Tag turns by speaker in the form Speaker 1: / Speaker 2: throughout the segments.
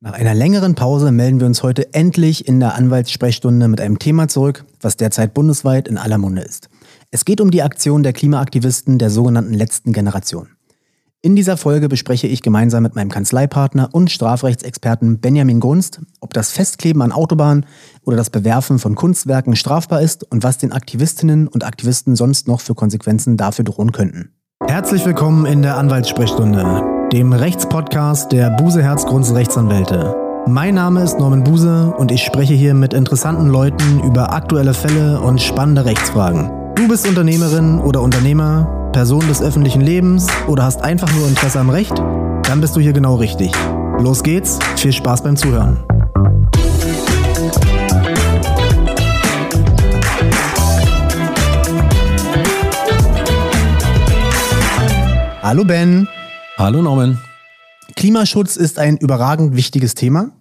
Speaker 1: Nach einer längeren Pause melden wir uns heute endlich in der Anwaltssprechstunde mit einem Thema zurück, was derzeit bundesweit in aller Munde ist. Es geht um die Aktion der Klimaaktivisten der sogenannten letzten Generation. In dieser Folge bespreche ich gemeinsam mit meinem Kanzleipartner und Strafrechtsexperten Benjamin Gunst, ob das Festkleben an Autobahnen oder das Bewerfen von Kunstwerken strafbar ist und was den Aktivistinnen und Aktivisten sonst noch für Konsequenzen dafür drohen könnten. Herzlich willkommen in der Anwaltssprechstunde, dem Rechtspodcast der Buse Herzgrunds Rechtsanwälte. Mein Name ist Norman Buse und ich spreche hier mit interessanten Leuten über aktuelle Fälle und spannende Rechtsfragen. Du bist Unternehmerin oder Unternehmer, Person des öffentlichen Lebens oder hast einfach nur Interesse am Recht? Dann bist du hier genau richtig. Los geht's, viel Spaß beim Zuhören. Hallo Ben.
Speaker 2: Hallo Norman.
Speaker 1: Klimaschutz ist ein überragend wichtiges Thema,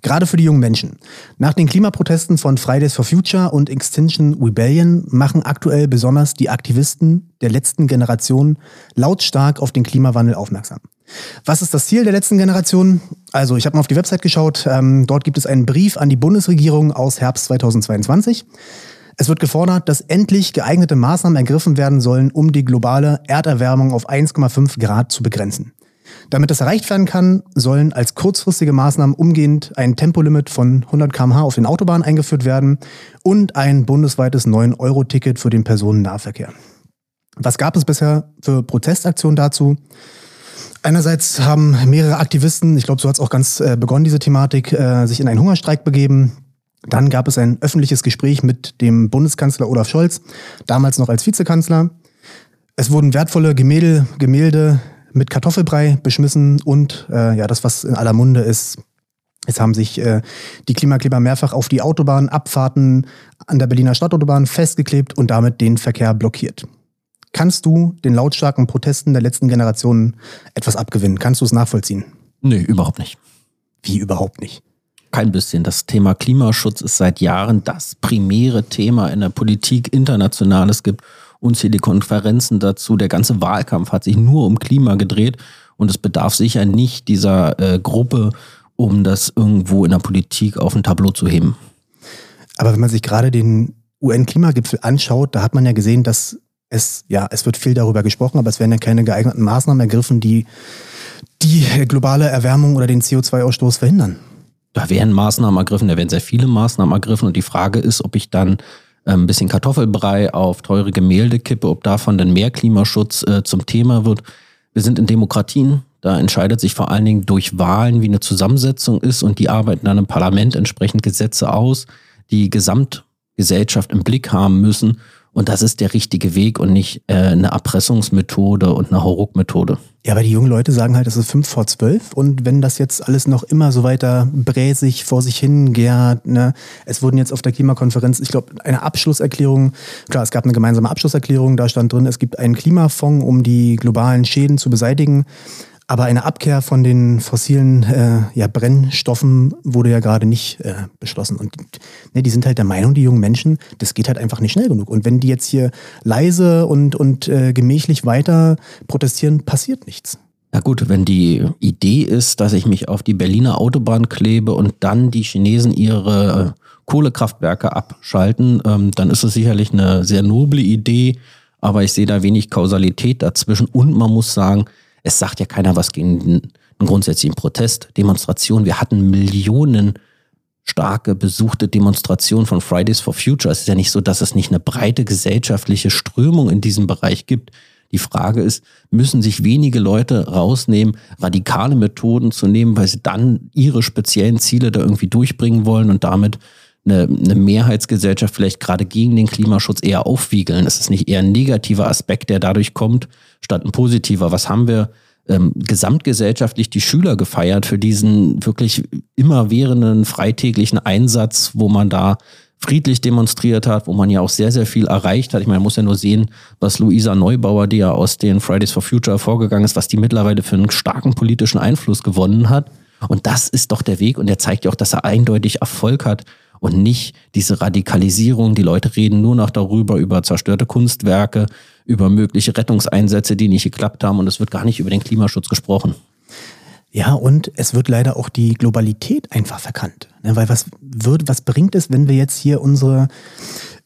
Speaker 1: gerade für die jungen Menschen. Nach den Klimaprotesten von Fridays for Future und Extinction Rebellion machen aktuell besonders die Aktivisten der letzten Generation lautstark auf den Klimawandel aufmerksam. Was ist das Ziel der letzten Generation? Also, ich habe mal auf die Website geschaut. Ähm, dort gibt es einen Brief an die Bundesregierung aus Herbst 2022. Es wird gefordert, dass endlich geeignete Maßnahmen ergriffen werden sollen, um die globale Erderwärmung auf 1,5 Grad zu begrenzen. Damit das erreicht werden kann, sollen als kurzfristige Maßnahmen umgehend ein Tempolimit von 100 km/h auf den Autobahnen eingeführt werden und ein bundesweites 9-Euro-Ticket für den Personennahverkehr. Was gab es bisher für Protestaktionen dazu? Einerseits haben mehrere Aktivisten, ich glaube, so hat es auch ganz äh, begonnen, diese Thematik, äh, sich in einen Hungerstreik begeben. Dann gab es ein öffentliches Gespräch mit dem Bundeskanzler Olaf Scholz, damals noch als Vizekanzler. Es wurden wertvolle Gemälde, Gemälde mit Kartoffelbrei beschmissen und äh, ja, das, was in aller Munde ist, es haben sich äh, die Klimakleber mehrfach auf die Autobahnabfahrten an der Berliner Stadtautobahn festgeklebt und damit den Verkehr blockiert. Kannst du den lautstarken Protesten der letzten Generationen etwas abgewinnen? Kannst du es nachvollziehen?
Speaker 2: Nee, überhaupt nicht.
Speaker 1: Wie überhaupt nicht?
Speaker 2: Kein bisschen. Das Thema Klimaschutz ist seit Jahren das primäre Thema in der Politik international. Es gibt unzählige Konferenzen dazu. Der ganze Wahlkampf hat sich nur um Klima gedreht und es bedarf sicher nicht dieser äh, Gruppe, um das irgendwo in der Politik auf ein Tableau zu heben.
Speaker 1: Aber wenn man sich gerade den UN-Klimagipfel anschaut, da hat man ja gesehen, dass es, ja, es wird viel darüber gesprochen, aber es werden ja keine geeigneten Maßnahmen ergriffen, die die globale Erwärmung oder den CO2-Ausstoß verhindern.
Speaker 2: Da werden Maßnahmen ergriffen, da werden sehr viele Maßnahmen ergriffen und die Frage ist, ob ich dann ähm, ein bisschen Kartoffelbrei auf teure Gemälde kippe, ob davon dann mehr Klimaschutz äh, zum Thema wird. Wir sind in Demokratien. Da entscheidet sich vor allen Dingen durch Wahlen, wie eine Zusammensetzung ist und die arbeiten dann im Parlament entsprechend Gesetze aus, die Gesamtgesellschaft im Blick haben müssen. Und das ist der richtige Weg und nicht äh, eine Erpressungsmethode und eine Hauruck-Methode.
Speaker 1: Ja, aber die jungen Leute sagen halt, es ist fünf vor zwölf und wenn das jetzt alles noch immer so weiter bräsig vor sich hingärt, ne, es wurden jetzt auf der Klimakonferenz, ich glaube, eine Abschlusserklärung, klar, es gab eine gemeinsame Abschlusserklärung, da stand drin, es gibt einen Klimafonds, um die globalen Schäden zu beseitigen. Aber eine Abkehr von den fossilen äh, ja, Brennstoffen wurde ja gerade nicht äh, beschlossen. Und ne, die sind halt der Meinung, die jungen Menschen, das geht halt einfach nicht schnell genug. Und wenn die jetzt hier leise und, und äh, gemächlich weiter protestieren, passiert nichts.
Speaker 2: Na gut, wenn die Idee ist, dass ich mich auf die Berliner Autobahn klebe und dann die Chinesen ihre äh, Kohlekraftwerke abschalten, ähm, dann ist es sicherlich eine sehr noble Idee, aber ich sehe da wenig Kausalität dazwischen und man muss sagen, es sagt ja keiner was gegen einen grundsätzlichen Protest, Demonstration. Wir hatten Millionen starke besuchte Demonstrationen von Fridays for Future. Es ist ja nicht so, dass es nicht eine breite gesellschaftliche Strömung in diesem Bereich gibt. Die Frage ist, müssen sich wenige Leute rausnehmen, radikale Methoden zu nehmen, weil sie dann ihre speziellen Ziele da irgendwie durchbringen wollen und damit eine, eine Mehrheitsgesellschaft vielleicht gerade gegen den Klimaschutz eher aufwiegeln? Es ist nicht eher ein negativer Aspekt, der dadurch kommt, statt ein positiver. Was haben wir ähm, gesamtgesellschaftlich die Schüler gefeiert für diesen wirklich immerwährenden freitäglichen Einsatz, wo man da friedlich demonstriert hat, wo man ja auch sehr, sehr viel erreicht hat. Ich meine, man muss ja nur sehen, was Luisa Neubauer, die ja aus den Fridays for Future vorgegangen ist, was die mittlerweile für einen starken politischen Einfluss gewonnen hat. Und das ist doch der Weg und der zeigt ja auch, dass er eindeutig Erfolg hat und nicht diese Radikalisierung. Die Leute reden nur noch darüber, über zerstörte Kunstwerke, über mögliche Rettungseinsätze, die nicht geklappt haben und es wird gar nicht über den Klimaschutz gesprochen.
Speaker 1: Ja, und es wird leider auch die Globalität einfach verkannt. Ne? Weil was wird, was bringt es, wenn wir jetzt hier unsere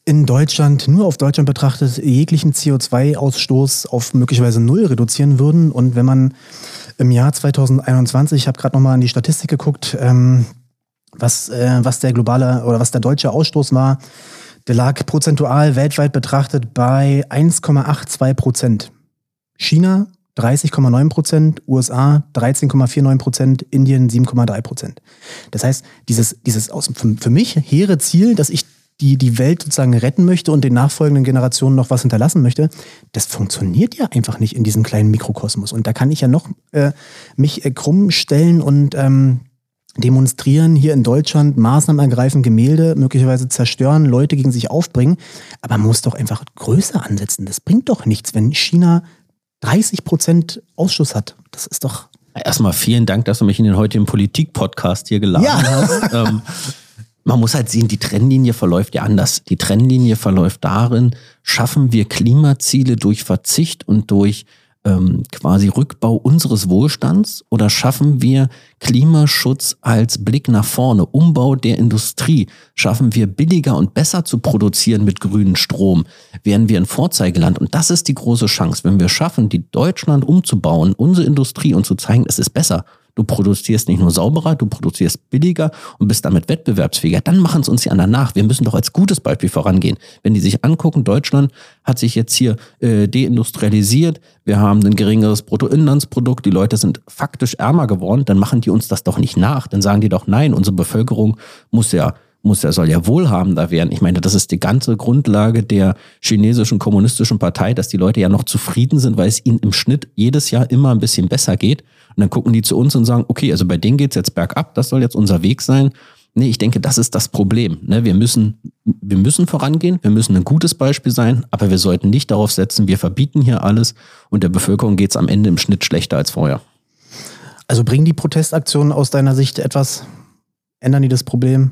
Speaker 1: in Deutschland, nur auf Deutschland betrachtet, jeglichen CO2-Ausstoß auf möglicherweise null reduzieren würden? Und wenn man im Jahr 2021, ich habe gerade nochmal an die Statistik geguckt, ähm, was, äh, was der globale oder was der deutsche Ausstoß war, der lag prozentual weltweit betrachtet bei 1,82 Prozent. China 30,9 Prozent, USA 13,49 Prozent, Indien 7,3 Prozent. Das heißt, dieses, dieses aus, für, für mich hehre Ziel, dass ich die, die Welt sozusagen retten möchte und den nachfolgenden Generationen noch was hinterlassen möchte, das funktioniert ja einfach nicht in diesem kleinen Mikrokosmos. Und da kann ich ja noch äh, mich äh, krumm stellen und ähm, demonstrieren, hier in Deutschland Maßnahmen ergreifen, Gemälde möglicherweise zerstören, Leute gegen sich aufbringen. Aber man muss doch einfach größer ansetzen. Das bringt doch nichts, wenn China 30 Prozent Ausschuss hat. Das ist doch.
Speaker 2: Erstmal vielen Dank, dass du mich in den heutigen Politik-Podcast hier geladen ja. hast. ähm, man muss halt sehen, die Trennlinie verläuft ja anders. Die Trennlinie verläuft darin, schaffen wir Klimaziele durch Verzicht und durch ähm, quasi Rückbau unseres Wohlstands oder schaffen wir Klimaschutz als Blick nach vorne, Umbau der Industrie? Schaffen wir billiger und besser zu produzieren mit grünem Strom? Werden wir ein Vorzeigeland? Und das ist die große Chance, wenn wir schaffen, die Deutschland umzubauen, unsere Industrie und zu zeigen, es ist besser Du produzierst nicht nur sauberer, du produzierst billiger und bist damit wettbewerbsfähiger. Dann machen es uns die anderen nach. Wir müssen doch als gutes Beispiel vorangehen. Wenn die sich angucken, Deutschland hat sich jetzt hier äh, deindustrialisiert, wir haben ein geringeres Bruttoinlandsprodukt, die Leute sind faktisch ärmer geworden, dann machen die uns das doch nicht nach. Dann sagen die doch, nein, unsere Bevölkerung muss ja muss, er soll ja wohlhabender werden. Ich meine, das ist die ganze Grundlage der chinesischen kommunistischen Partei, dass die Leute ja noch zufrieden sind, weil es ihnen im Schnitt jedes Jahr immer ein bisschen besser geht. Und dann gucken die zu uns und sagen, okay, also bei denen geht's jetzt bergab, das soll jetzt unser Weg sein. Nee, ich denke, das ist das Problem. Ne? Wir, müssen, wir müssen vorangehen, wir müssen ein gutes Beispiel sein, aber wir sollten nicht darauf setzen, wir verbieten hier alles und der Bevölkerung geht's am Ende im Schnitt schlechter als vorher.
Speaker 1: Also bringen die Protestaktionen aus deiner Sicht etwas? Ändern die das Problem?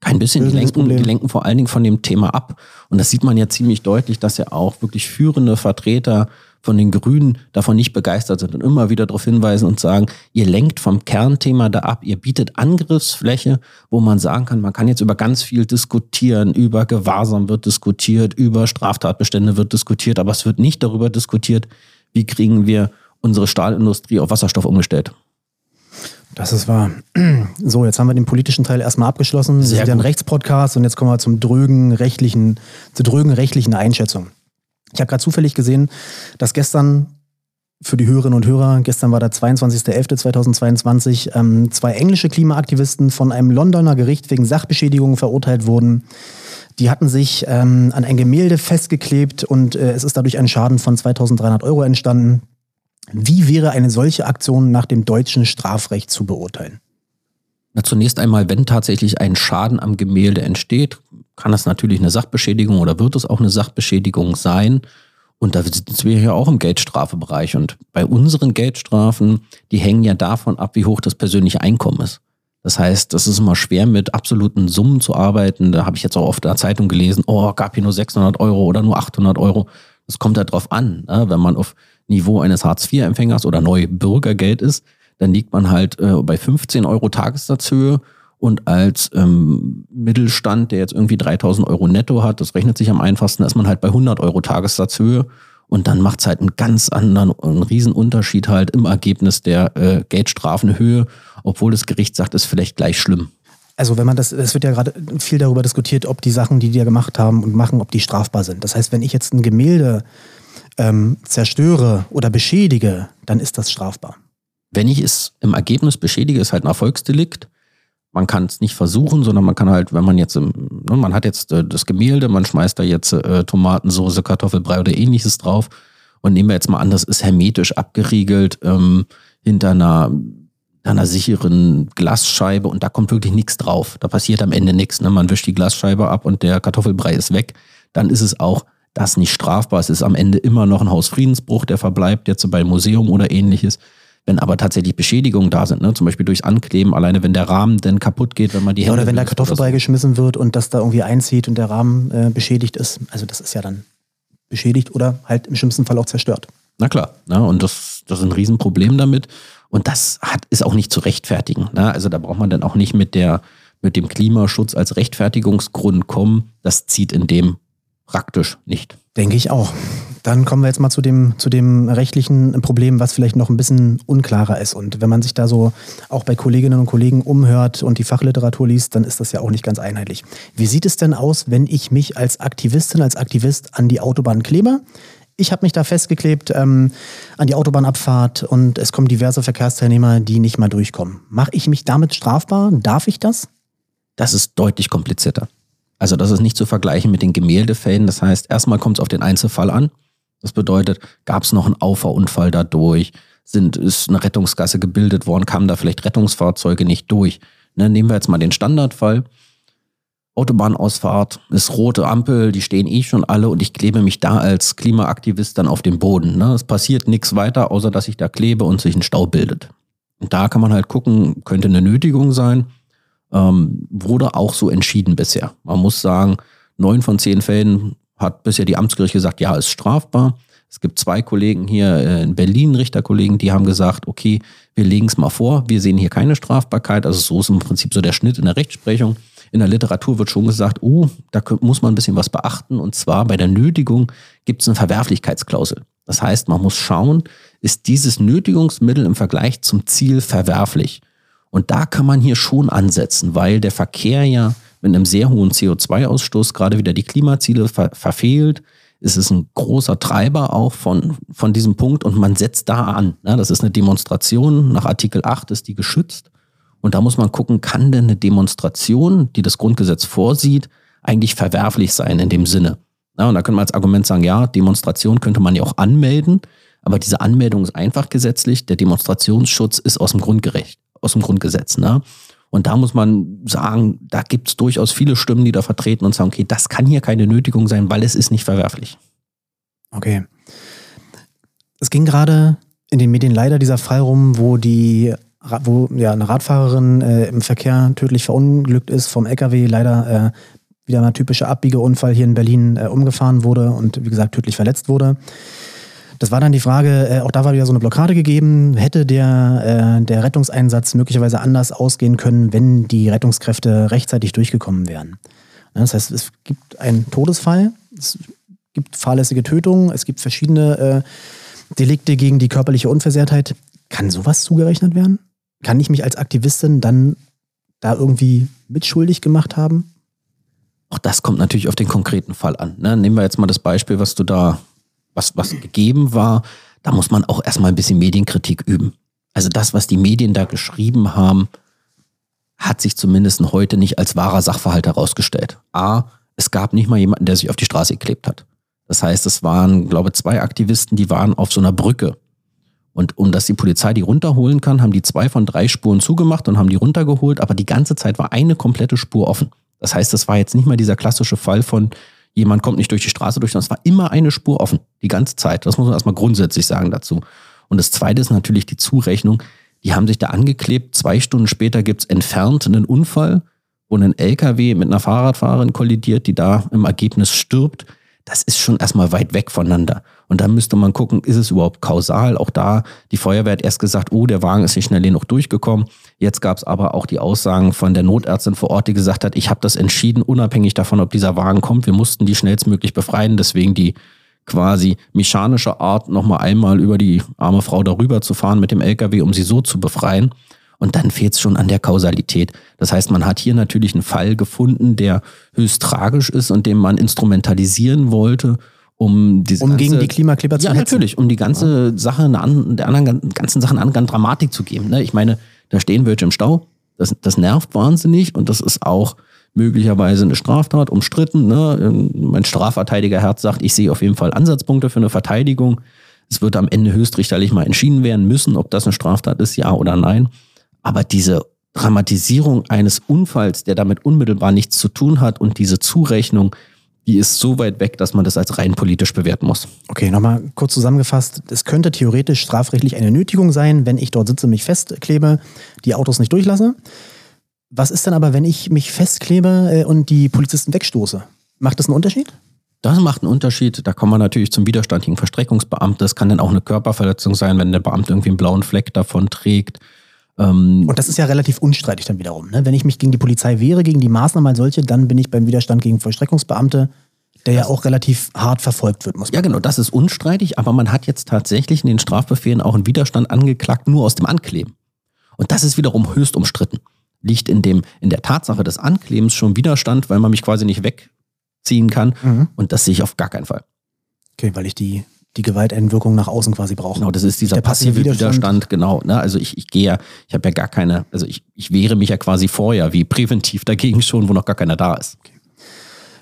Speaker 2: Kein bisschen. Die lenken, die lenken vor allen Dingen von dem Thema ab. Und das sieht man ja ziemlich deutlich, dass ja auch wirklich führende Vertreter von den Grünen davon nicht begeistert sind und immer wieder darauf hinweisen und sagen, ihr lenkt vom Kernthema da ab, ihr bietet Angriffsfläche, wo man sagen kann, man kann jetzt über ganz viel diskutieren, über Gewahrsam wird diskutiert, über Straftatbestände wird diskutiert, aber es wird nicht darüber diskutiert, wie kriegen wir unsere Stahlindustrie auf Wasserstoff umgestellt.
Speaker 1: Das ist wahr. So, jetzt haben wir den politischen Teil erstmal abgeschlossen. Wir sind ja ein Rechtspodcast und jetzt kommen wir zum drögen rechtlichen, zur drögen rechtlichen Einschätzung. Ich habe gerade zufällig gesehen, dass gestern für die Hörerinnen und Hörer, gestern war der 22.11.2022, ähm, zwei englische Klimaaktivisten von einem Londoner Gericht wegen Sachbeschädigung verurteilt wurden. Die hatten sich ähm, an ein Gemälde festgeklebt und äh, es ist dadurch ein Schaden von 2300 Euro entstanden. Wie wäre eine solche Aktion nach dem deutschen Strafrecht zu beurteilen?
Speaker 2: Na, zunächst einmal, wenn tatsächlich ein Schaden am Gemälde entsteht, kann das natürlich eine Sachbeschädigung oder wird es auch eine Sachbeschädigung sein. Und da sind wir ja auch im Geldstrafebereich. Und bei unseren Geldstrafen, die hängen ja davon ab, wie hoch das persönliche Einkommen ist. Das heißt, es ist immer schwer, mit absoluten Summen zu arbeiten. Da habe ich jetzt auch oft in der Zeitung gelesen, oh, gab hier nur 600 Euro oder nur 800 Euro. Das kommt ja drauf an. Ne? Wenn man auf Niveau eines Hartz-IV-Empfängers oder neu Bürgergeld ist, dann liegt man halt äh, bei 15 Euro Tagessatzhöhe und als ähm, Mittelstand, der jetzt irgendwie 3000 Euro netto hat, das rechnet sich am einfachsten, ist man halt bei 100 Euro Tagessatzhöhe. Und dann macht es halt einen ganz anderen, einen riesen Unterschied halt im Ergebnis der äh, Geldstrafenhöhe, obwohl das Gericht sagt, ist vielleicht gleich schlimm.
Speaker 1: Also wenn man das, es wird ja gerade viel darüber diskutiert, ob die Sachen, die die ja gemacht haben und machen, ob die strafbar sind. Das heißt, wenn ich jetzt ein Gemälde ähm, zerstöre oder beschädige, dann ist das strafbar.
Speaker 2: Wenn ich es im Ergebnis beschädige, ist halt ein Erfolgsdelikt man kann es nicht versuchen, sondern man kann halt, wenn man jetzt, ne, man hat jetzt äh, das Gemälde, man schmeißt da jetzt äh, Tomatensoße, Kartoffelbrei oder ähnliches drauf und nehmen wir jetzt mal an, das ist hermetisch abgeriegelt ähm, hinter einer, einer sicheren Glasscheibe und da kommt wirklich nichts drauf. Da passiert am Ende nichts. Ne? Man wischt die Glasscheibe ab und der Kartoffelbrei ist weg. Dann ist es auch das nicht strafbar. Es ist am Ende immer noch ein Hausfriedensbruch, der verbleibt jetzt bei Museum oder ähnliches. Wenn aber tatsächlich Beschädigungen da sind, ne, zum Beispiel durchs Ankleben, alleine wenn der Rahmen dann kaputt geht, wenn man die
Speaker 1: ja, Hände Oder wenn da Kartoffelbrei geschmissen wird und das da irgendwie einzieht und der Rahmen äh, beschädigt ist. Also das ist ja dann beschädigt oder halt im schlimmsten Fall auch zerstört.
Speaker 2: Na klar, ne, und das, das ist ein Riesenproblem damit. Und das hat, ist auch nicht zu rechtfertigen. Ne? Also da braucht man dann auch nicht mit der, mit dem Klimaschutz als Rechtfertigungsgrund kommen. Das zieht in dem praktisch nicht.
Speaker 1: Denke ich auch. Dann kommen wir jetzt mal zu dem, zu dem rechtlichen Problem, was vielleicht noch ein bisschen unklarer ist. Und wenn man sich da so auch bei Kolleginnen und Kollegen umhört und die Fachliteratur liest, dann ist das ja auch nicht ganz einheitlich. Wie sieht es denn aus, wenn ich mich als Aktivistin, als Aktivist an die Autobahn klebe? Ich habe mich da festgeklebt ähm, an die Autobahnabfahrt und es kommen diverse Verkehrsteilnehmer, die nicht mal durchkommen. Mache ich mich damit strafbar? Darf ich das?
Speaker 2: Das ist deutlich komplizierter. Also das ist nicht zu vergleichen mit den Gemäldefällen. Das heißt, erstmal kommt es auf den Einzelfall an. Das bedeutet, gab es noch einen Auffahrunfall dadurch? Sind, ist eine Rettungsgasse gebildet worden? Kamen da vielleicht Rettungsfahrzeuge nicht durch? Ne, nehmen wir jetzt mal den Standardfall. Autobahnausfahrt ist rote Ampel, die stehen eh schon alle und ich klebe mich da als Klimaaktivist dann auf den Boden. Ne? Es passiert nichts weiter, außer dass ich da klebe und sich ein Stau bildet. Und da kann man halt gucken, könnte eine Nötigung sein. Ähm, wurde auch so entschieden bisher. Man muss sagen, neun von zehn Fällen hat bisher die Amtsgericht gesagt, ja, ist strafbar. Es gibt zwei Kollegen hier äh, in Berlin, Richterkollegen, die haben gesagt, okay, wir legen es mal vor, wir sehen hier keine Strafbarkeit. Also so ist im Prinzip so der Schnitt in der Rechtsprechung. In der Literatur wird schon gesagt, oh, da muss man ein bisschen was beachten. Und zwar bei der Nötigung gibt es eine Verwerflichkeitsklausel. Das heißt, man muss schauen, ist dieses Nötigungsmittel im Vergleich zum Ziel verwerflich? Und da kann man hier schon ansetzen, weil der Verkehr ja mit einem sehr hohen CO2-Ausstoß gerade wieder die Klimaziele ver verfehlt. Es ist ein großer Treiber auch von, von diesem Punkt und man setzt da an. Ja, das ist eine Demonstration. Nach Artikel 8 ist die geschützt. Und da muss man gucken, kann denn eine Demonstration, die das Grundgesetz vorsieht, eigentlich verwerflich sein in dem Sinne? Ja, und da können wir als Argument sagen, ja, Demonstration könnte man ja auch anmelden, aber diese Anmeldung ist einfach gesetzlich. Der Demonstrationsschutz ist aus dem Grundgerecht, aus dem Grundgesetz. Ne? Und da muss man sagen, da gibt es durchaus viele Stimmen, die da vertreten und sagen, okay, das kann hier keine Nötigung sein, weil es ist nicht verwerflich.
Speaker 1: Okay. Es ging gerade in den Medien leider dieser Fall rum, wo die wo ja eine Radfahrerin äh, im Verkehr tödlich verunglückt ist, vom LKW leider äh, wieder ein typischer Abbiegeunfall hier in Berlin äh, umgefahren wurde und wie gesagt tödlich verletzt wurde. Das war dann die Frage, äh, auch da war wieder so eine Blockade gegeben. Hätte der, äh, der Rettungseinsatz möglicherweise anders ausgehen können, wenn die Rettungskräfte rechtzeitig durchgekommen wären? Das heißt, es gibt einen Todesfall, es gibt fahrlässige Tötungen, es gibt verschiedene äh, Delikte gegen die körperliche Unversehrtheit. Kann sowas zugerechnet werden? Kann ich mich als Aktivistin dann da irgendwie mitschuldig gemacht haben?
Speaker 2: Auch das kommt natürlich auf den konkreten Fall an. Ne? Nehmen wir jetzt mal das Beispiel, was du da was, was gegeben war, da muss man auch erstmal ein bisschen Medienkritik üben. Also das, was die Medien da geschrieben haben, hat sich zumindest heute nicht als wahrer Sachverhalt herausgestellt. A, es gab nicht mal jemanden, der sich auf die Straße geklebt hat. Das heißt, es waren, glaube ich, zwei Aktivisten, die waren auf so einer Brücke. Und um dass die Polizei die runterholen kann, haben die zwei von drei Spuren zugemacht und haben die runtergeholt, aber die ganze Zeit war eine komplette Spur offen. Das heißt, das war jetzt nicht mal dieser klassische Fall von, jemand kommt nicht durch die Straße durch, sondern es war immer eine Spur offen, die ganze Zeit. Das muss man erstmal grundsätzlich sagen dazu. Und das zweite ist natürlich die Zurechnung. Die haben sich da angeklebt. Zwei Stunden später gibt's entfernt einen Unfall, wo ein LKW mit einer Fahrradfahrerin kollidiert, die da im Ergebnis stirbt das ist schon erstmal weit weg voneinander. Und dann müsste man gucken, ist es überhaupt kausal? Auch da, die Feuerwehr hat erst gesagt, oh, der Wagen ist nicht schnell genug durchgekommen. Jetzt gab es aber auch die Aussagen von der Notärztin vor Ort, die gesagt hat, ich habe das entschieden, unabhängig davon, ob dieser Wagen kommt. Wir mussten die schnellstmöglich befreien, deswegen die quasi mechanische Art, nochmal einmal über die arme Frau darüber zu fahren mit dem LKW, um sie so zu befreien. Und dann fehlt es schon an der Kausalität. Das heißt, man hat hier natürlich einen Fall gefunden, der höchst tragisch ist und den man instrumentalisieren wollte, um
Speaker 1: diese um ganze, gegen die Klimakleber
Speaker 2: zu Ja, hetzen. natürlich, um die ganze ja. Sache, eine, der anderen ganzen Sachen eine Dramatik zu geben. Ne? Ich meine, da stehen welche im Stau. Das, das nervt wahnsinnig und das ist auch möglicherweise eine Straftat, umstritten. Ne? Mein Strafverteidiger Herz sagt, ich sehe auf jeden Fall Ansatzpunkte für eine Verteidigung. Es wird am Ende höchstrichterlich mal entschieden werden müssen, ob das eine Straftat ist, ja oder nein. Aber diese Dramatisierung eines Unfalls, der damit unmittelbar nichts zu tun hat und diese Zurechnung, die ist so weit weg, dass man das als rein politisch bewerten muss.
Speaker 1: Okay, nochmal kurz zusammengefasst. Es könnte theoretisch strafrechtlich eine Nötigung sein, wenn ich dort sitze, mich festklebe, die Autos nicht durchlasse. Was ist denn aber, wenn ich mich festklebe äh, und die Polizisten wegstoße? Macht das einen Unterschied?
Speaker 2: Das macht einen Unterschied. Da kommen wir natürlich zum Widerstand gegen Verstreckungsbeamte. Das kann dann auch eine Körperverletzung sein, wenn der Beamte irgendwie einen blauen Fleck davon trägt.
Speaker 1: Ähm und das ist ja relativ unstreitig dann wiederum. Ne? Wenn ich mich gegen die Polizei wehre, gegen die Maßnahmen als solche, dann bin ich beim Widerstand gegen Vollstreckungsbeamte, der ja auch relativ hart verfolgt wird,
Speaker 2: muss man Ja, genau, das ist unstreitig, aber man hat jetzt tatsächlich in den Strafbefehlen auch einen Widerstand angeklagt, nur aus dem Ankleben. Und das ist wiederum höchst umstritten. Liegt in, dem, in der Tatsache des Anklebens schon Widerstand, weil man mich quasi nicht wegziehen kann. Mhm. Und das sehe ich auf gar keinen Fall.
Speaker 1: Okay, weil ich die die Gewalteinwirkung nach außen quasi brauchen.
Speaker 2: Genau, das ist dieser passive, passive Widerstand. Widerstand. genau. Ne? Also ich, ich gehe ja, ich habe ja gar keine, also ich, ich wehre mich ja quasi vorher wie präventiv dagegen schon, wo noch gar keiner da ist. Okay.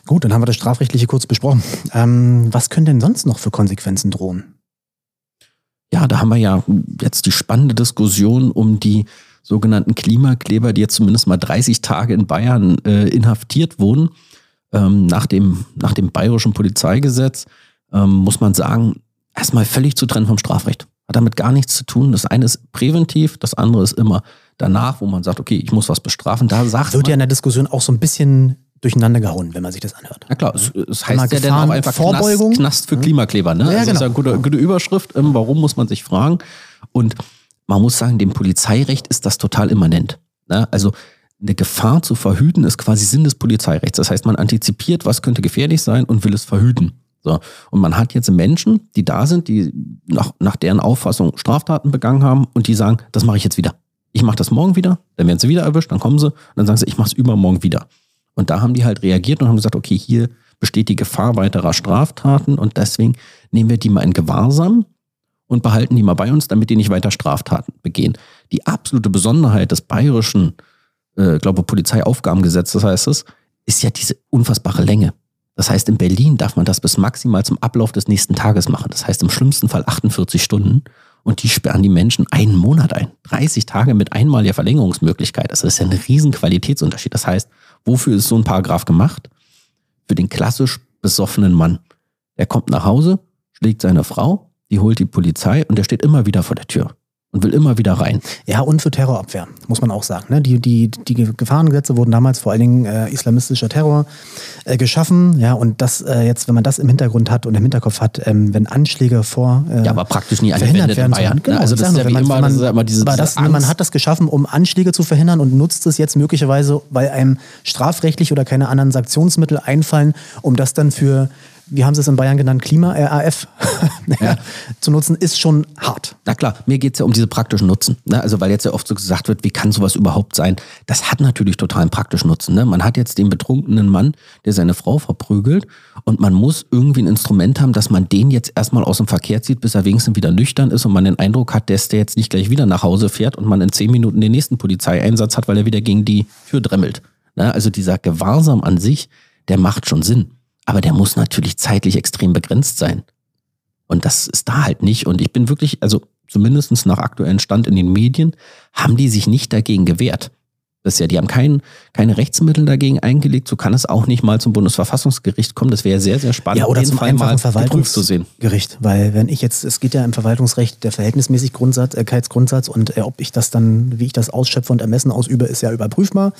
Speaker 1: Gut, dann haben wir das Strafrechtliche kurz besprochen. Ähm, was können denn sonst noch für Konsequenzen drohen?
Speaker 2: Ja, da haben wir ja jetzt die spannende Diskussion um die sogenannten Klimakleber, die jetzt zumindest mal 30 Tage in Bayern äh, inhaftiert wurden. Ähm, nach, dem, nach dem bayerischen Polizeigesetz ähm, muss man sagen, erstmal völlig zu trennen vom Strafrecht. Hat damit gar nichts zu tun. Das eine ist präventiv, das andere ist immer danach, wo man sagt, okay, ich muss was bestrafen. Da sagt
Speaker 1: Wird man, ja in der Diskussion auch so ein bisschen durcheinander gehauen, wenn man sich das anhört.
Speaker 2: Na klar, es, es heißt ja dann auch einfach Vorbeugung. Knast, Knast für mhm. Klimakleber. Ne? Ja, also genau. Das ist ja eine gute, gute Überschrift. Ähm, warum muss man sich fragen? Und man muss sagen, dem Polizeirecht ist das total immanent. Ne? Also eine Gefahr zu verhüten ist quasi Sinn des Polizeirechts. Das heißt, man antizipiert, was könnte gefährlich sein und will es verhüten. So. Und man hat jetzt Menschen, die da sind, die nach, nach deren Auffassung Straftaten begangen haben und die sagen, das mache ich jetzt wieder. Ich mache das morgen wieder, dann werden sie wieder erwischt, dann kommen sie und dann sagen sie, ich mache es übermorgen wieder. Und da haben die halt reagiert und haben gesagt, okay, hier besteht die Gefahr weiterer Straftaten und deswegen nehmen wir die mal in Gewahrsam und behalten die mal bei uns, damit die nicht weiter Straftaten begehen. Die absolute Besonderheit des bayerischen, äh, glaube Polizeiaufgabengesetzes heißt es, ist ja diese unfassbare Länge. Das heißt, in Berlin darf man das bis maximal zum Ablauf des nächsten Tages machen. Das heißt im schlimmsten Fall 48 Stunden. Und die sperren die Menschen einen Monat ein. 30 Tage mit einmaliger Verlängerungsmöglichkeit. Also das ist ja ein riesen Qualitätsunterschied. Das heißt, wofür ist so ein Paragraph gemacht? Für den klassisch besoffenen Mann. Er kommt nach Hause, schlägt seine Frau, die holt die Polizei und der steht immer wieder vor der Tür und will immer wieder rein.
Speaker 1: Ja, und für Terrorabwehr, muss man auch sagen. Ne? Die, die, die Gefahrengesetze wurden damals vor allen Dingen äh, islamistischer Terror äh, geschaffen. Ja, und das äh, jetzt, wenn man das im Hintergrund hat und im Hinterkopf hat, ähm, wenn Anschläge vor
Speaker 2: äh, ja, aber praktisch nie verhindert werden Bayern.
Speaker 1: Genau, also das ist ja man, immer, man, das ist immer diese, aber das, diese man hat das geschaffen, um Anschläge zu verhindern und nutzt es jetzt möglicherweise, weil einem strafrechtlich oder keine anderen Sanktionsmittel einfallen, um das dann für wie haben sie es in Bayern genannt, Klima-RAF ja. zu nutzen, ist schon hart.
Speaker 2: Na klar, mir geht es ja um diese praktischen Nutzen. Ne? Also weil jetzt ja oft so gesagt wird, wie kann sowas überhaupt sein? Das hat natürlich totalen praktischen Nutzen. Ne? Man hat jetzt den betrunkenen Mann, der seine Frau verprügelt und man muss irgendwie ein Instrument haben, dass man den jetzt erstmal aus dem Verkehr zieht, bis er wenigstens wieder nüchtern ist und man den Eindruck hat, dass der jetzt nicht gleich wieder nach Hause fährt und man in zehn Minuten den nächsten Polizeieinsatz hat, weil er wieder gegen die Tür dremmelt. Ne? Also dieser Gewahrsam an sich, der macht schon Sinn. Aber der muss natürlich zeitlich extrem begrenzt sein. Und das ist da halt nicht. Und ich bin wirklich, also zumindest nach aktuellem Stand in den Medien, haben die sich nicht dagegen gewehrt. Das ist ja, die haben kein, keine Rechtsmittel dagegen eingelegt, so kann es auch nicht mal zum Bundesverfassungsgericht kommen. Das wäre sehr, sehr spannend,
Speaker 1: ja, oder zum Fall einfachen Verwaltungsgericht. Weil wenn ich jetzt, es geht ja im Verwaltungsrecht der Verhältnismäßigkeitsgrundsatz und äh, ob ich das dann, wie ich das ausschöpfe und ermessen ausübe, ist ja überprüfbar,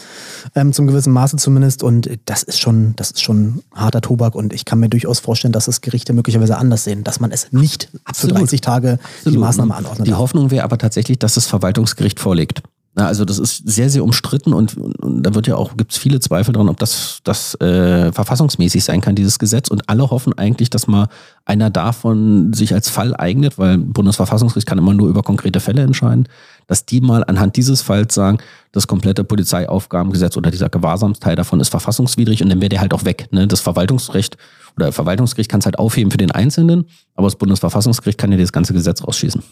Speaker 1: ähm, zum gewissen Maße zumindest. Und das ist schon, das ist schon harter Tobak und ich kann mir durchaus vorstellen, dass das Gerichte möglicherweise anders sehen, dass man es nicht Absolut. für 30 Tage Absolut. die Maßnahme anordnet.
Speaker 2: Die Hoffnung wäre aber tatsächlich, dass das Verwaltungsgericht vorlegt. Also das ist sehr, sehr umstritten und, und da wird ja auch, gibt es viele Zweifel dran, ob das, das äh, verfassungsmäßig sein kann, dieses Gesetz. Und alle hoffen eigentlich, dass mal einer davon sich als Fall eignet, weil Bundesverfassungsgericht kann immer nur über konkrete Fälle entscheiden, dass die mal anhand dieses Falls sagen, das komplette Polizeiaufgabengesetz oder dieser Gewahrsamsteil davon ist verfassungswidrig und dann wäre der halt auch weg. Ne? Das Verwaltungsrecht oder Verwaltungsgericht kann es halt aufheben für den Einzelnen, aber das Bundesverfassungsgericht kann ja das ganze Gesetz rausschießen.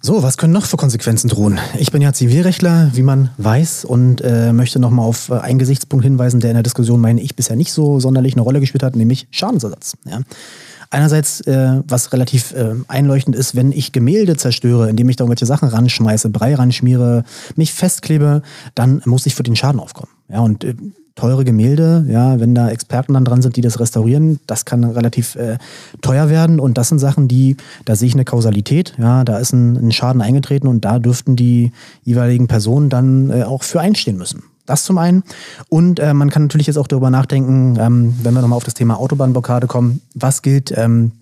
Speaker 1: So, was können noch für Konsequenzen drohen? Ich bin ja Zivilrechtler, wie man weiß, und äh, möchte nochmal auf äh, einen Gesichtspunkt hinweisen, der in der Diskussion, meine ich, bisher nicht so sonderlich eine Rolle gespielt hat, nämlich Schadensersatz. Ja. Einerseits, äh, was relativ äh, einleuchtend ist, wenn ich Gemälde zerstöre, indem ich da irgendwelche Sachen ranschmeiße, Brei ranschmiere, mich festklebe, dann muss ich für den Schaden aufkommen. Ja, und äh, teure Gemälde, ja, wenn da Experten dann dran sind, die das restaurieren, das kann relativ äh, teuer werden und das sind Sachen, die, da sehe ich eine Kausalität, ja, da ist ein, ein Schaden eingetreten und da dürften die jeweiligen Personen dann äh, auch für einstehen müssen. Das zum einen. Und äh, man kann natürlich jetzt auch darüber nachdenken, ähm, wenn wir nochmal auf das Thema Autobahnblockade kommen, was gilt ähm,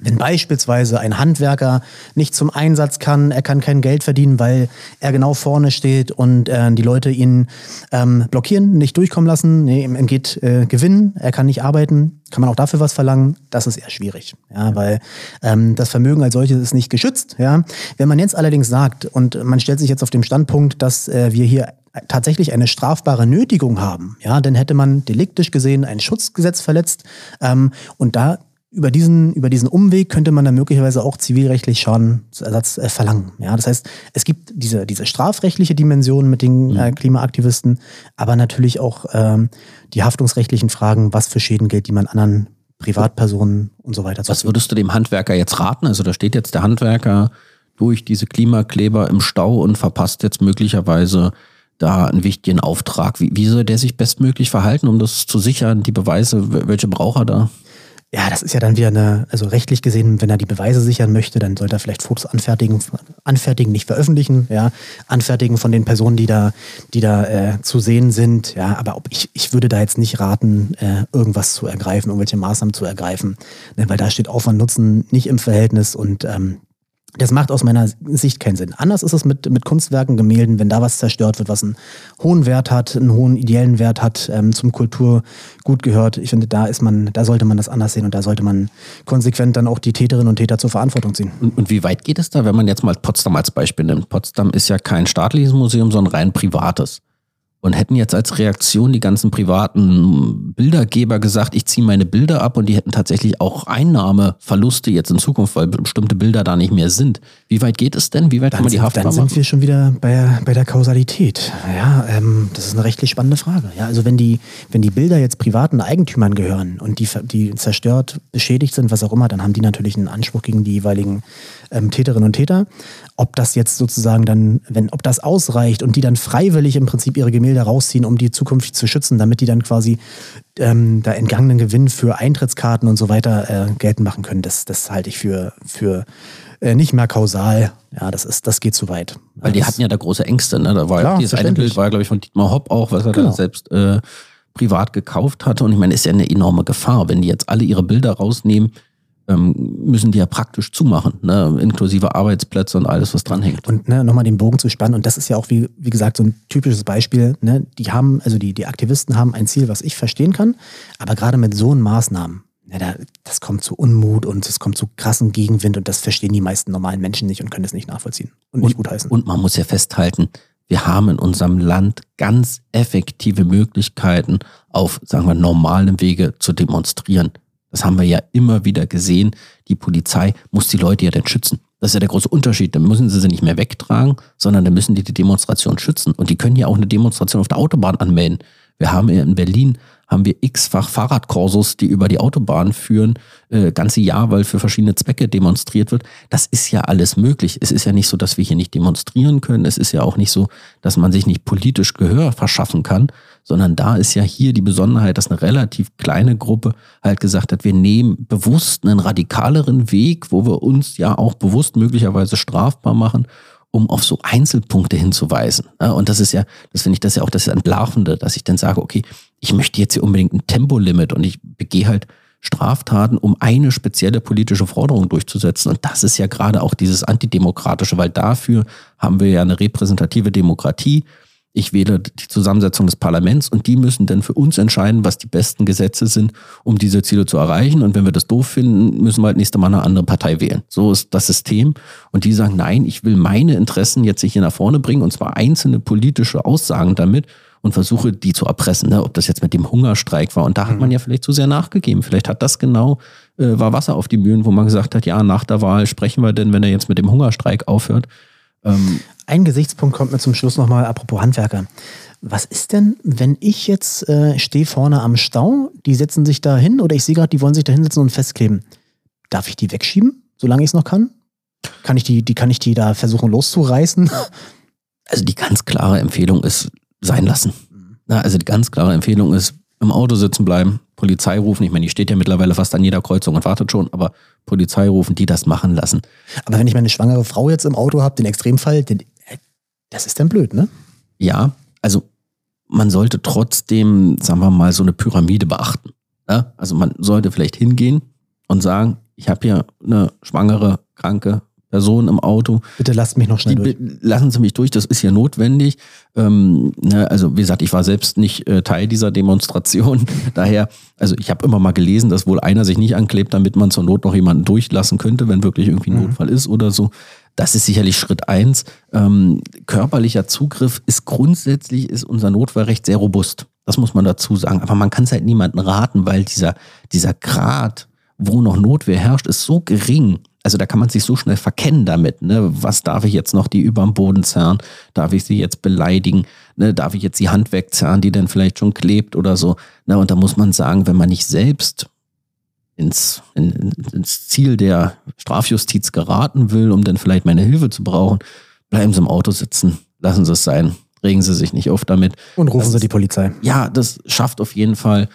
Speaker 1: wenn beispielsweise ein Handwerker nicht zum Einsatz kann, er kann kein Geld verdienen, weil er genau vorne steht und äh, die Leute ihn ähm, blockieren, nicht durchkommen lassen, nee, ihm geht äh, Gewinn, er kann nicht arbeiten, kann man auch dafür was verlangen? Das ist eher schwierig, ja, weil ähm, das Vermögen als solches ist nicht geschützt. Ja. Wenn man jetzt allerdings sagt und man stellt sich jetzt auf den Standpunkt, dass äh, wir hier tatsächlich eine strafbare Nötigung haben, ja, dann hätte man deliktisch gesehen ein Schutzgesetz verletzt ähm, und da über diesen, über diesen Umweg könnte man dann möglicherweise auch zivilrechtlich Schadensersatz äh, verlangen. Ja, das heißt, es gibt diese, diese strafrechtliche Dimension mit den mhm. äh, Klimaaktivisten, aber natürlich auch ähm, die haftungsrechtlichen Fragen, was für Schäden gilt, die man anderen Privatpersonen und so weiter.
Speaker 2: Was würdest du dem Handwerker jetzt raten? Also da steht jetzt der Handwerker durch diese Klimakleber im Stau und verpasst jetzt möglicherweise da einen wichtigen Auftrag. Wie, wie soll der sich bestmöglich verhalten, um das zu sichern, die Beweise, welche braucht er da?
Speaker 1: Ja, das ist ja dann wieder eine, also rechtlich gesehen, wenn er die Beweise sichern möchte, dann sollte er vielleicht Fotos anfertigen, anfertigen, nicht veröffentlichen, ja, anfertigen von den Personen, die da, die da äh, zu sehen sind, ja, aber ob ich, ich würde da jetzt nicht raten, äh, irgendwas zu ergreifen, irgendwelche Maßnahmen zu ergreifen, ne, weil da steht Aufwand Nutzen nicht im Verhältnis und ähm, das macht aus meiner Sicht keinen Sinn. Anders ist es mit, mit Kunstwerken, Gemälden, wenn da was zerstört wird, was einen hohen Wert hat, einen hohen ideellen Wert hat, ähm, zum Kulturgut gehört. Ich finde, da ist man, da sollte man das anders sehen und da sollte man konsequent dann auch die Täterinnen und Täter zur Verantwortung ziehen.
Speaker 2: Und, und wie weit geht es da, wenn man jetzt mal Potsdam als Beispiel nimmt? Potsdam ist ja kein staatliches Museum, sondern rein privates und hätten jetzt als Reaktion die ganzen privaten Bildergeber gesagt, ich ziehe meine Bilder ab und die hätten tatsächlich auch Einnahmeverluste jetzt in Zukunft, weil bestimmte Bilder da nicht mehr sind. Wie weit geht es denn? Wie weit
Speaker 1: dann
Speaker 2: kann man die
Speaker 1: Haft Dann sind wir schon wieder bei, bei der Kausalität. Ja, ähm, das ist eine rechtlich spannende Frage. Ja, also wenn die, wenn die Bilder jetzt privaten Eigentümern gehören und die, die zerstört, beschädigt sind, was auch immer, dann haben die natürlich einen Anspruch gegen die jeweiligen ähm, Täterinnen und Täter. Ob das jetzt sozusagen dann, wenn, ob das ausreicht und die dann freiwillig im Prinzip ihre Gemälde rausziehen, um die zukünftig zu schützen, damit die dann quasi ähm, da entgangenen Gewinn für Eintrittskarten und so weiter äh, geltend machen können, das, das halte ich für, für äh, nicht mehr kausal. Ja, das ist, das geht zu weit.
Speaker 2: Weil die
Speaker 1: das,
Speaker 2: hatten ja da große Ängste, ne? Da war klar, dieses eine Bild war, glaube ich, von Dietmar Hopp auch, was er genau. da selbst äh, privat gekauft hatte. Und ich meine, ist ja eine enorme Gefahr, wenn die jetzt alle ihre Bilder rausnehmen ähm, müssen die ja praktisch zumachen, ne? inklusive Arbeitsplätze und alles, was dranhängt.
Speaker 1: Und ne, nochmal den Bogen zu spannen, und das ist ja auch, wie, wie gesagt, so ein typisches Beispiel, ne? die haben, also die, die Aktivisten haben ein Ziel, was ich verstehen kann, aber gerade mit so Maßnahmen, ja, da, das kommt zu Unmut und es kommt zu krassen Gegenwind und das verstehen die meisten normalen Menschen nicht und können es nicht nachvollziehen und, und nicht gutheißen.
Speaker 2: Und man muss ja festhalten, wir haben in unserem Land ganz effektive Möglichkeiten, auf, sagen wir, normalem Wege zu demonstrieren. Das haben wir ja immer wieder gesehen. Die Polizei muss die Leute ja dann schützen. Das ist ja der große Unterschied. Dann müssen sie sie nicht mehr wegtragen, sondern dann müssen die die Demonstration schützen. Und die können ja auch eine Demonstration auf der Autobahn anmelden. Wir haben in Berlin haben wir x-fach Fahrradkursus, die über die Autobahn führen, äh, ganze Jahr, weil für verschiedene Zwecke demonstriert wird. Das ist ja alles möglich. Es ist ja nicht so, dass wir hier nicht demonstrieren können. Es ist ja auch nicht so, dass man sich nicht politisch Gehör verschaffen kann, sondern da ist ja hier die Besonderheit, dass eine relativ kleine Gruppe halt gesagt hat, wir nehmen bewusst einen radikaleren Weg, wo wir uns ja auch bewusst möglicherweise strafbar machen um auf so Einzelpunkte hinzuweisen. Und das ist ja, das finde ich, das ja auch das Entlarvende, dass ich dann sage, okay, ich möchte jetzt hier unbedingt ein Tempolimit und ich begehe halt Straftaten, um eine spezielle politische Forderung durchzusetzen. Und das ist ja gerade auch dieses Antidemokratische, weil dafür haben wir ja eine repräsentative Demokratie ich wähle die Zusammensetzung des Parlaments und die müssen dann für uns entscheiden, was die besten Gesetze sind, um diese Ziele zu erreichen. Und wenn wir das doof finden, müssen wir halt nächste Mal eine andere Partei wählen. So ist das System. Und die sagen, nein, ich will meine Interessen jetzt hier nach vorne bringen und zwar einzelne politische Aussagen damit und versuche die zu erpressen, ne? ob das jetzt mit dem Hungerstreik war. Und da hat man mhm. ja vielleicht zu sehr nachgegeben. Vielleicht hat das genau, äh, war Wasser auf die Mühlen, wo man gesagt hat, ja, nach der Wahl sprechen wir denn, wenn er jetzt mit dem Hungerstreik aufhört.
Speaker 1: Ähm, ein Gesichtspunkt kommt mir zum Schluss nochmal, apropos Handwerker. Was ist denn, wenn ich jetzt äh, stehe vorne am Stau, die setzen sich da hin oder ich sehe gerade, die wollen sich da hinsetzen und festkleben. Darf ich die wegschieben, solange ich es noch kann? Kann ich die, die, kann ich die da versuchen loszureißen?
Speaker 2: Also die ganz klare Empfehlung ist, sein lassen. Mhm. also die ganz klare Empfehlung ist, im Auto sitzen bleiben, Polizei rufen. Ich meine, die steht ja mittlerweile fast an jeder Kreuzung und wartet schon, aber Polizei rufen, die das machen lassen.
Speaker 1: Aber wenn ich meine schwangere Frau jetzt im Auto habe, den Extremfall, den, das ist dann blöd, ne?
Speaker 2: Ja, also man sollte trotzdem, sagen wir mal, so eine Pyramide beachten. Ja? Also man sollte vielleicht hingehen und sagen, ich habe hier eine schwangere, kranke Person im Auto.
Speaker 1: Bitte lasst mich noch schnell
Speaker 2: Die,
Speaker 1: durch.
Speaker 2: lassen Sie mich durch, das ist ja notwendig. Ähm, ne, also wie gesagt, ich war selbst nicht äh, Teil dieser Demonstration. Daher, also ich habe immer mal gelesen, dass wohl einer sich nicht anklebt, damit man zur Not noch jemanden durchlassen könnte, wenn wirklich irgendwie ein Notfall ist oder so. Das ist sicherlich Schritt eins. Ähm, körperlicher Zugriff ist grundsätzlich, ist unser Notfallrecht sehr robust. Das muss man dazu sagen. Aber man kann es halt niemandem raten, weil dieser, dieser Grad, wo noch Notwehr herrscht, ist so gering. Also da kann man sich so schnell verkennen damit. Ne? Was darf ich jetzt noch die überm Boden zerren? Darf ich sie jetzt beleidigen? Ne? Darf ich jetzt die Hand wegzerren, die dann vielleicht schon klebt oder so? Ne? Und da muss man sagen, wenn man nicht selbst ins, in, ins Ziel der Strafjustiz geraten will, um dann vielleicht meine Hilfe zu brauchen, bleiben Sie im Auto sitzen, lassen Sie es sein, regen Sie sich nicht auf damit.
Speaker 1: Und rufen
Speaker 2: Das
Speaker 1: Sie die Polizei.
Speaker 2: Ja, das schafft auf jeden Fall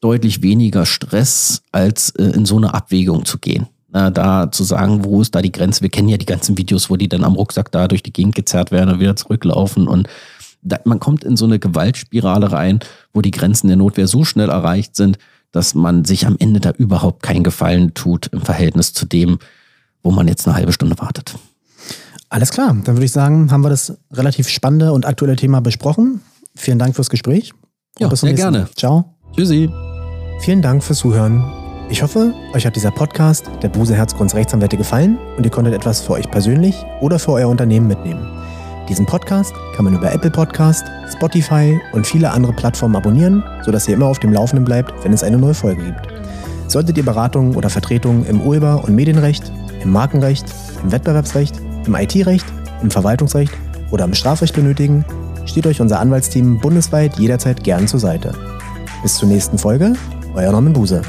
Speaker 2: deutlich weniger Stress, als äh, in so eine Abwägung zu gehen. Na, da zu sagen, wo ist da die Grenze? Wir kennen ja die ganzen Videos, wo die dann am Rucksack da durch die Gegend gezerrt werden und wieder zurücklaufen. Und da, man kommt in so eine Gewaltspirale rein, wo die Grenzen der Notwehr so schnell erreicht sind, dass man sich am Ende da überhaupt keinen Gefallen tut im Verhältnis zu dem, wo man jetzt eine halbe Stunde wartet.
Speaker 1: Alles klar, dann würde ich sagen, haben wir das relativ spannende und aktuelle Thema besprochen. Vielen Dank fürs Gespräch.
Speaker 2: Ja,
Speaker 1: bis zum
Speaker 2: sehr
Speaker 1: nächsten Mal.
Speaker 2: gerne.
Speaker 1: Ciao.
Speaker 2: Tschüssi.
Speaker 1: Vielen Dank fürs Zuhören. Ich hoffe, euch hat dieser Podcast der Buse Herzgrunds Rechtsanwälte gefallen und ihr konntet etwas für euch persönlich oder für euer Unternehmen mitnehmen. Diesen Podcast kann man über Apple Podcast, Spotify und viele andere Plattformen abonnieren, sodass ihr immer auf dem Laufenden bleibt, wenn es eine neue Folge gibt. Solltet ihr Beratungen oder Vertretungen im Urheber- und Medienrecht, im Markenrecht, im Wettbewerbsrecht, im IT-Recht, im Verwaltungsrecht oder im Strafrecht benötigen, steht euch unser Anwaltsteam bundesweit jederzeit gern zur Seite. Bis zur nächsten Folge, euer Norman Buse.